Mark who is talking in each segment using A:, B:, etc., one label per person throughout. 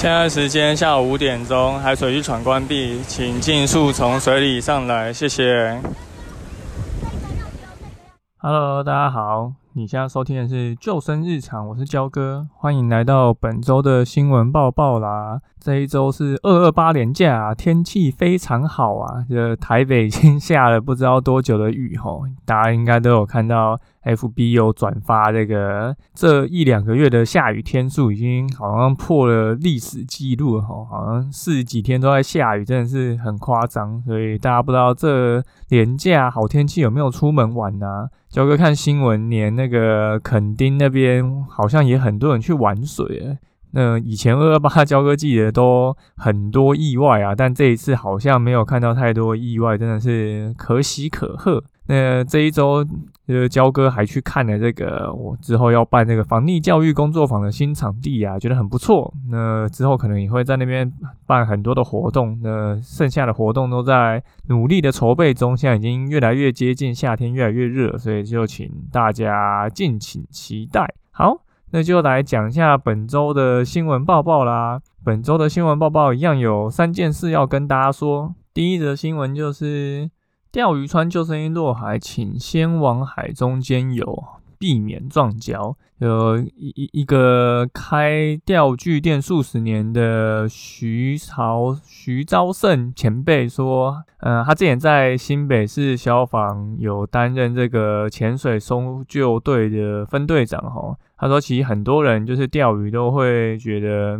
A: 现在时间下午五点钟，海水浴场关闭，请尽速从水里上来，谢谢。Hello，大家好，你现在收听的是《救生日常》，我是焦哥，欢迎来到本周的新闻报报啦。这一周是二二八连假，天气非常好啊，这台北已经下了不知道多久的雨吼，大家应该都有看到。FB 有转发这个这一两个月的下雨天数，已经好像破了历史记录吼，好像四十几天都在下雨，真的是很夸张。所以大家不知道这连假好天气有没有出门玩呢？焦哥看新闻，连那个垦丁那边好像也很多人去玩水。那以前二二八焦哥记得都很多意外啊，但这一次好像没有看到太多意外，真的是可喜可贺。那这一周，呃，焦哥还去看了这个我之后要办这个防溺教育工作坊的新场地啊，觉得很不错。那之后可能也会在那边办很多的活动。那剩下的活动都在努力的筹备中，现在已经越来越接近夏天，越来越热，所以就请大家敬请期待。好，那就来讲一下本周的新闻报报啦。本周的新闻报报一样有三件事要跟大家说。第一则新闻就是。钓鱼穿救生衣落海，请先往海中间游，避免撞礁。有一一一个开钓具店数十年的徐朝徐昭胜前辈说，呃，他之前在新北市消防有担任这个潜水搜救队的分队长，哈。他说：“其实很多人就是钓鱼都会觉得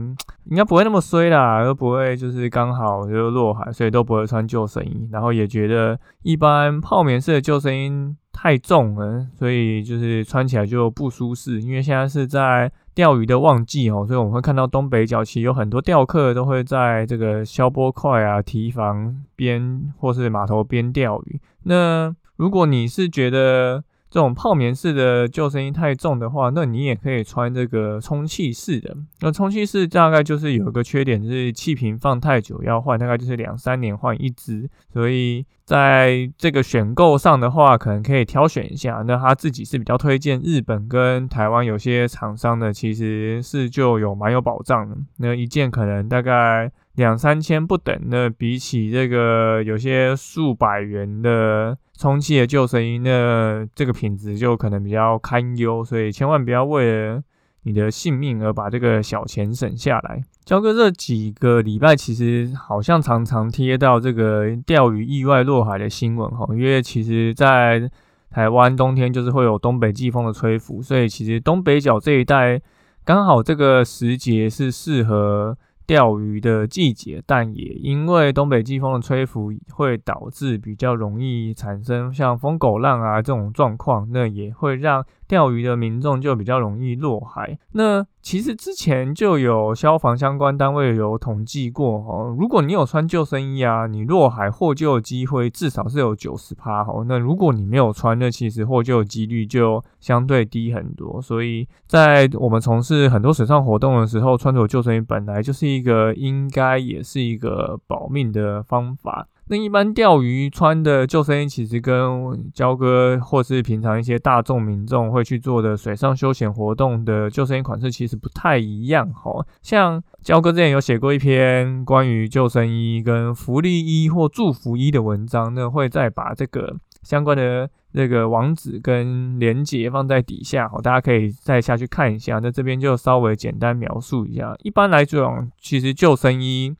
A: 应该不会那么衰啦，都不会就是刚好就落海，所以都不会穿救生衣。然后也觉得一般泡棉式的救生衣太重了，所以就是穿起来就不舒适。因为现在是在钓鱼的旺季哦，所以我们会看到东北角其实有很多钓客都会在这个消波块啊、堤防边或是码头边钓鱼。那如果你是觉得，这种泡棉式的救生衣太重的话，那你也可以穿这个充气式的。那充气式大概就是有一个缺点，就是气瓶放太久要换，大概就是两三年换一支。所以在这个选购上的话，可能可以挑选一下。那他自己是比较推荐日本跟台湾有些厂商的，其实是就有蛮有保障的。那一件可能大概两三千不等。那比起这个有些数百元的。充气的救生衣，那这个品质就可能比较堪忧，所以千万不要为了你的性命而把这个小钱省下来。交哥这几个礼拜其实好像常常贴到这个钓鱼意外落海的新闻哈，因为其实在台湾冬天就是会有东北季风的吹拂，所以其实东北角这一带刚好这个时节是适合。钓鱼的季节，但也因为东北季风的吹拂，会导致比较容易产生像疯狗浪啊这种状况，那也会让。钓鱼的民众就比较容易落海。那其实之前就有消防相关单位有统计过哦，如果你有穿救生衣啊，你落海获救的机会至少是有九十趴哦。那如果你没有穿，那其实获救的几率就相对低很多。所以在我们从事很多水上活动的时候，穿着救生衣本来就是一个应该也是一个保命的方法。那一般钓鱼穿的救生衣，其实跟焦哥或是平常一些大众民众会去做的水上休闲活动的救生衣款式，其实不太一样哈。像焦哥之前有写过一篇关于救生衣跟福利衣或祝福衣的文章，那会再把这个相关的那个网址跟连接放在底下，好，大家可以再下去看一下。那这边就稍微简单描述一下。一般来讲，其实救生衣。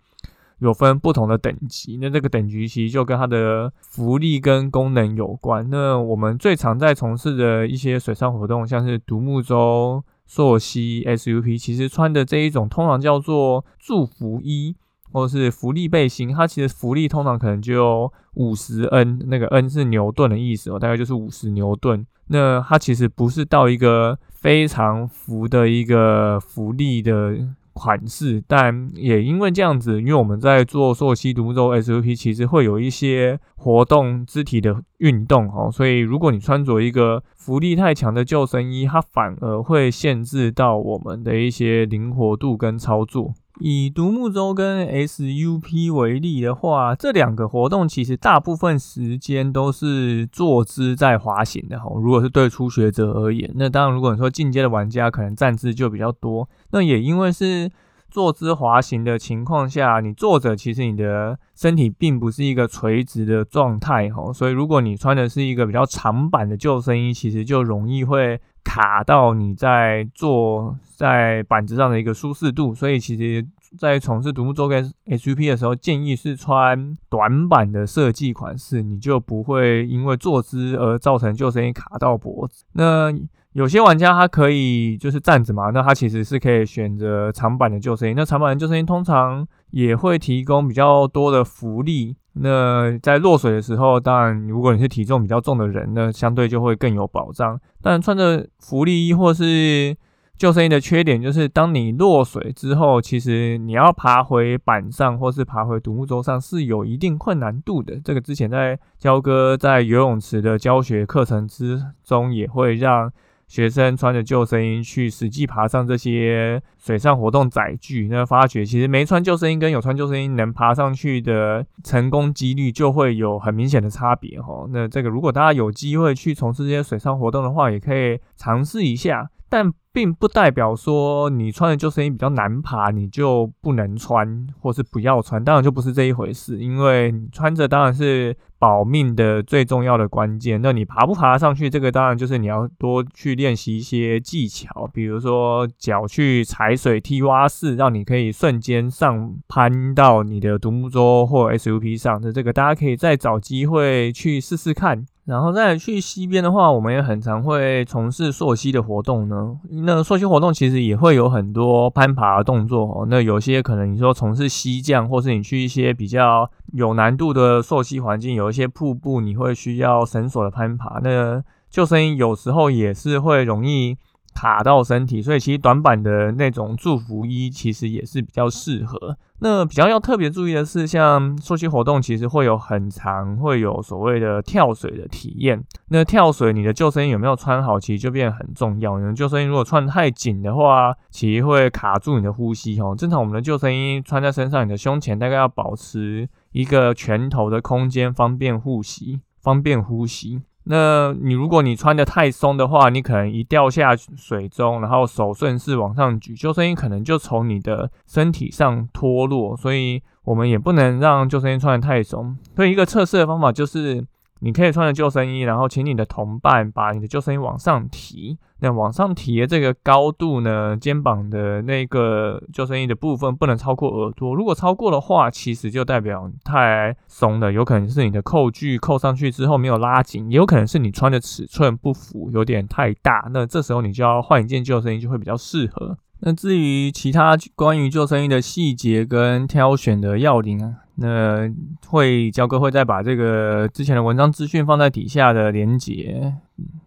A: 有分不同的等级，那这个等级其实就跟它的福利跟功能有关。那我们最常在从事的一些水上活动，像是独木舟、溯溪、SUP，其实穿的这一种通常叫做祝福衣，或者是福利背心。它其实福利通常可能就五十 N，那个 N 是牛顿的意思哦，大概就是五十牛顿。那它其实不是到一个非常浮的一个浮力的款式，但也因为这样子，因为我们在做溯溪独木舟 SUP，其实会有一些活动肢体的运动哦，所以如果你穿着一个浮力太强的救生衣，它反而会限制到我们的一些灵活度跟操作。以独木舟跟 SUP 为例的话，这两个活动其实大部分时间都是坐姿在滑行的哈。如果是对初学者而言，那当然如果你说进阶的玩家，可能站姿就比较多。那也因为是坐姿滑行的情况下，你坐着其实你的身体并不是一个垂直的状态哈，所以如果你穿的是一个比较长版的救生衣，其实就容易会。卡到你在坐在板子上的一个舒适度，所以其实，在从事独木舟跟 SUP 的时候，建议是穿短板的设计款式，你就不会因为坐姿而造成救生衣卡到脖子。那有些玩家他可以就是站着嘛，那他其实是可以选择长板的救生衣。那长板的救生衣通常也会提供比较多的浮力。那在落水的时候，当然，如果你是体重比较重的人，那相对就会更有保障。但穿着浮力衣或是救生衣的缺点就是，当你落水之后，其实你要爬回板上或是爬回独木舟上是有一定困难度的。这个之前在焦哥在游泳池的教学课程之中也会让。学生穿着救生衣去实际爬上这些水上活动载具，那发觉其实没穿救生衣跟有穿救生衣能爬上去的成功几率就会有很明显的差别哈。那这个如果大家有机会去从事这些水上活动的话，也可以尝试一下，但。并不代表说你穿的救生衣比较难爬，你就不能穿，或是不要穿，当然就不是这一回事。因为穿着当然是保命的最重要的关键。那你爬不爬上去，这个当然就是你要多去练习一些技巧，比如说脚去踩海水梯蛙式，让你可以瞬间上攀到你的独木舟或 SUP 上。那这个大家可以再找机会去试试看。然后再去溪边的话，我们也很常会从事溯溪的活动呢。那溯溪活动其实也会有很多攀爬的动作哦。那有些可能你说从事溪降，或是你去一些比较有难度的溯溪环境，有一些瀑布，你会需要绳索的攀爬。那救生衣有时候也是会容易。卡到身体，所以其实短板的那种祝福衣其实也是比较适合。那比较要特别注意的是，像溯溪活动其实会有很长，会有所谓的跳水的体验。那跳水，你的救生衣有没有穿好，其实就变得很重要。你的救生衣如果穿太紧的话，其实会卡住你的呼吸哦。正常我们的救生衣穿在身上，你的胸前大概要保持一个拳头的空间，方便呼吸，方便呼吸。那你如果你穿的太松的话，你可能一掉下水中，然后手顺势往上举，救生衣可能就从你的身体上脱落，所以我们也不能让救生衣穿的太松。所以一个测试的方法就是。你可以穿着救生衣，然后请你的同伴把你的救生衣往上提。那往上提的这个高度呢，肩膀的那个救生衣的部分不能超过耳朵。如果超过的话，其实就代表太松了，有可能是你的扣具扣上去之后没有拉紧，也有可能是你穿的尺寸不符，有点太大。那这时候你就要换一件救生衣，就会比较适合。那至于其他关于救生衣的细节跟挑选的要领啊，那会焦哥会再把这个之前的文章资讯放在底下的连接，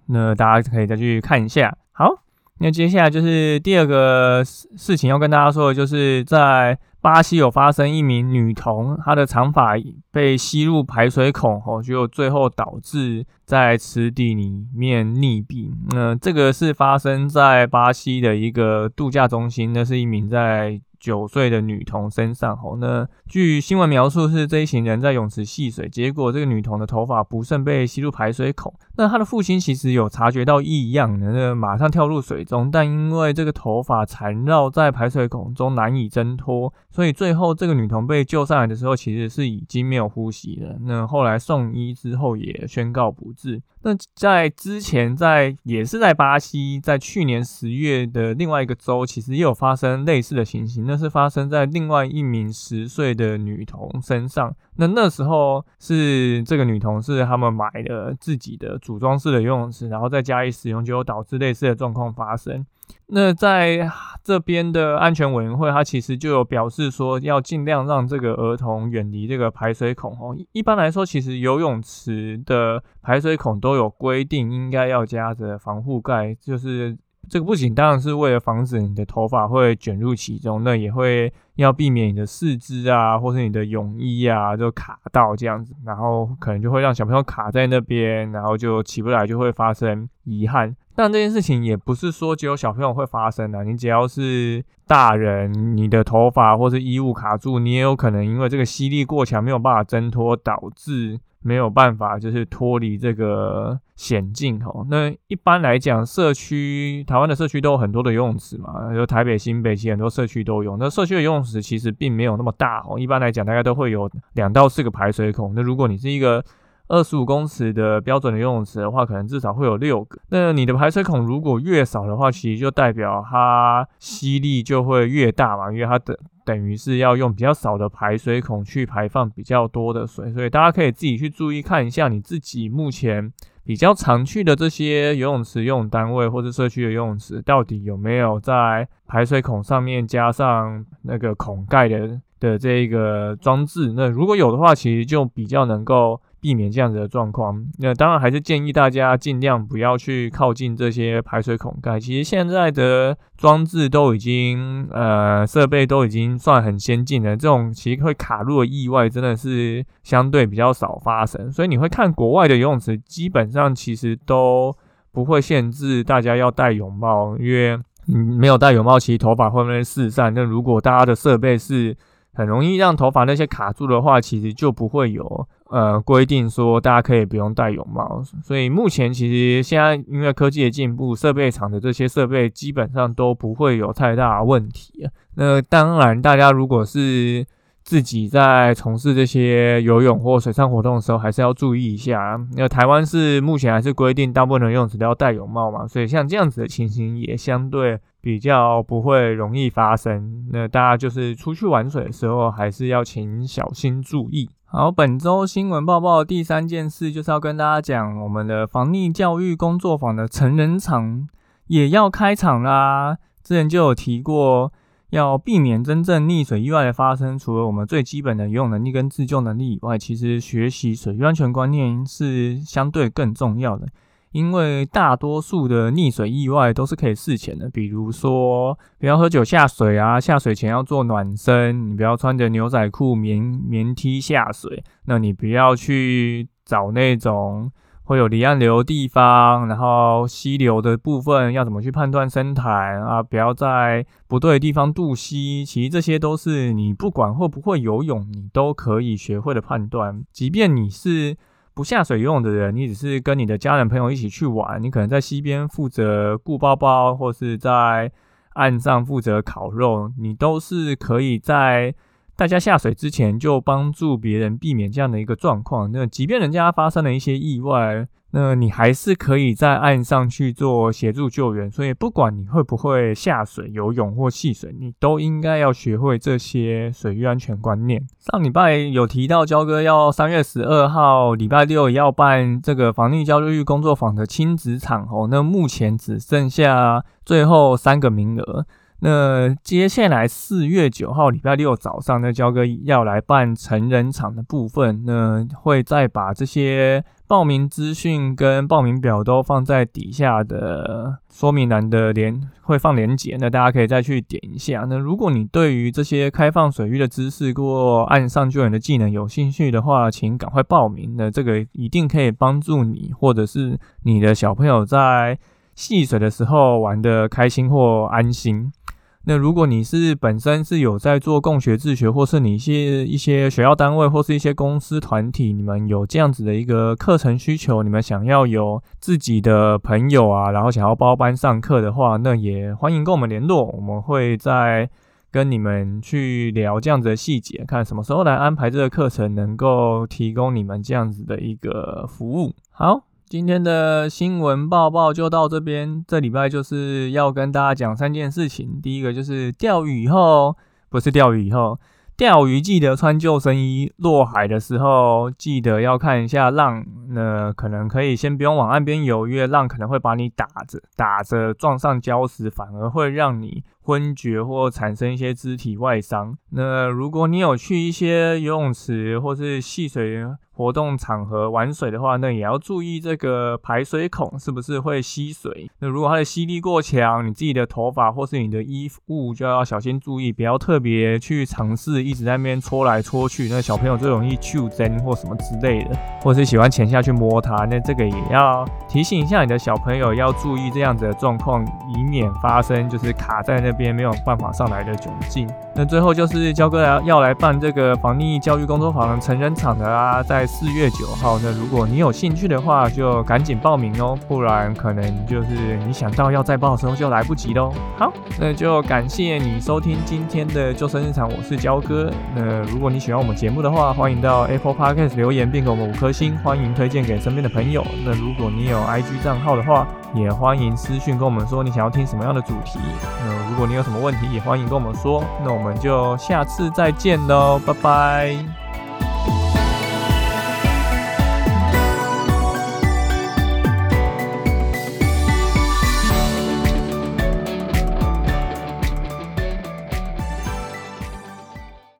A: 那大家可以再去看一下。好，那接下来就是第二个事事情要跟大家说的，就是在。巴西有发生一名女童，她的长发被吸入排水孔后，就最后导致在池底里面溺毙。那这个是发生在巴西的一个度假中心，那是一名在。九岁的女童身上，吼，那据新闻描述是这一行人在泳池戏水，结果这个女童的头发不慎被吸入排水孔。那她的父亲其实有察觉到异样，那马上跳入水中，但因为这个头发缠绕在排水孔中难以挣脱，所以最后这个女童被救上来的时候，其实是已经没有呼吸了。那后来送医之后也宣告不治。那在之前，在也是在巴西，在去年十月的另外一个州，其实也有发生类似的情形。那是发生在另外一名十岁的女童身上。那那时候是这个女童是他们买了自己的组装式的游泳池，然后再加以使用，就导致类似的状况发生。那在这边的安全委员会，他其实就有表示说，要尽量让这个儿童远离这个排水孔哦。一般来说，其实游泳池的排水孔都有规定，应该要加着防护盖，就是这个不仅当然是为了防止你的头发会卷入其中，那也会要避免你的四肢啊，或是你的泳衣啊就卡到这样子，然后可能就会让小朋友卡在那边，然后就起不来，就会发生遗憾。但这件事情也不是说只有小朋友会发生的，你只要是大人，你的头发或是衣物卡住，你也有可能因为这个吸力过强，没有办法挣脱，导致。没有办法，就是脱离这个险境哦。那一般来讲，社区台湾的社区都有很多的游泳池嘛，有台北、新北其实很多社区都有。那社区的游泳池其实并没有那么大哦，一般来讲大概都会有两到四个排水孔。那如果你是一个二十五公尺的标准的游泳池的话，可能至少会有六个。那你的排水孔如果越少的话，其实就代表它吸力就会越大嘛，因为它等。等于是要用比较少的排水孔去排放比较多的水，所以大家可以自己去注意看一下你自己目前比较常去的这些游泳池、游泳单位或者社区的游泳池，到底有没有在排水孔上面加上那个孔盖的的这一个装置？那如果有的话，其实就比较能够。避免这样子的状况，那当然还是建议大家尽量不要去靠近这些排水孔盖。其实现在的装置都已经，呃，设备都已经算很先进了，这种其实会卡入的意外真的是相对比较少发生。所以你会看国外的游泳池，基本上其实都不会限制大家要戴泳帽，因为没有戴泳帽，其实头发会不会四散？那如果大家的设备是很容易让头发那些卡住的话，其实就不会有。呃，规定说大家可以不用戴泳帽，所以目前其实现在因为科技的进步，设备厂的这些设备基本上都不会有太大问题。那当然，大家如果是自己在从事这些游泳或水上活动的时候，还是要注意一下。那台湾是目前还是规定大部分的游泳池都要戴泳帽嘛，所以像这样子的情形也相对比较不会容易发生。那大家就是出去玩水的时候，还是要请小心注意。好，本周新闻报报第三件事就是要跟大家讲，我们的防溺教育工作坊的成人场也要开场啦。之前就有提过，要避免真正溺水意外的发生，除了我们最基本的游泳能力跟自救能力以外，其实学习水域安全观念是相对更重要的。因为大多数的溺水意外都是可以事前的，比如说不要喝酒下水啊，下水前要做暖身，你不要穿着牛仔裤棉棉 T 下水，那你不要去找那种会有离岸流的地方，然后溪流的部分要怎么去判断深潭啊，不要在不对的地方渡溪，其实这些都是你不管会不会游泳，你都可以学会的判断，即便你是。不下水游泳的人，你只是跟你的家人朋友一起去玩，你可能在溪边负责顾包包，或是在岸上负责烤肉，你都是可以在大家下水之前就帮助别人避免这样的一个状况。那即便人家发生了一些意外。那你还是可以在岸上去做协助救援，所以不管你会不会下水游泳或戏水，你都应该要学会这些水域安全观念。上礼拜有提到焦哥要三月十二号礼拜六要办这个防溺教育工作坊的亲子场哦，那目前只剩下最后三个名额。那接下来四月九号礼拜六早上，那焦哥要来办成人场的部分，那会再把这些报名资讯跟报名表都放在底下的说明栏的连会放连结，那大家可以再去点一下。那如果你对于这些开放水域的知识或岸上救援的技能有兴趣的话，请赶快报名。那这个一定可以帮助你或者是你的小朋友在戏水的时候玩的开心或安心。那如果你是本身是有在做共学自学，或是你一些一些学校单位或是一些公司团体，你们有这样子的一个课程需求，你们想要有自己的朋友啊，然后想要包班上课的话，那也欢迎跟我们联络，我们会在跟你们去聊这样子的细节，看什么时候来安排这个课程，能够提供你们这样子的一个服务。好。今天的新闻报报就到这边。这礼拜就是要跟大家讲三件事情。第一个就是钓鱼以后，不是钓鱼以后，钓鱼记得穿救生衣。落海的时候记得要看一下浪，那可能可以先不用往岸边游，因为浪可能会把你打着打着撞上礁石，反而会让你昏厥或产生一些肢体外伤。那如果你有去一些游泳池或是戏水。活动场合玩水的话，那也要注意这个排水孔是不是会吸水。那如果它的吸力过强，你自己的头发或是你的衣物就要小心注意，不要特别去尝试一直在那边搓来搓去。那小朋友最容易触针或什么之类的，或是喜欢潜下去摸它，那这个也要提醒一下你的小朋友要注意这样子的状况，以免发生就是卡在那边没有办法上来的窘境。那最后就是焦哥要要来办这个防溺教育工作坊成人场的啊，在四月九号。那如果你有兴趣的话，就赶紧报名哦，不然可能就是你想到要再报的时候就来不及喽。好，那就感谢你收听今天的救生日常，我是焦哥。那如果你喜欢我们节目的话，欢迎到 Apple Podcast 留言并给我们五颗星，欢迎推荐给身边的朋友。那如果你有 IG 账号的话，也欢迎私讯跟我们说你想要听什么样的主题。那如果你有什么问题，也欢迎跟我们说。那我们就下次再见喽，拜拜。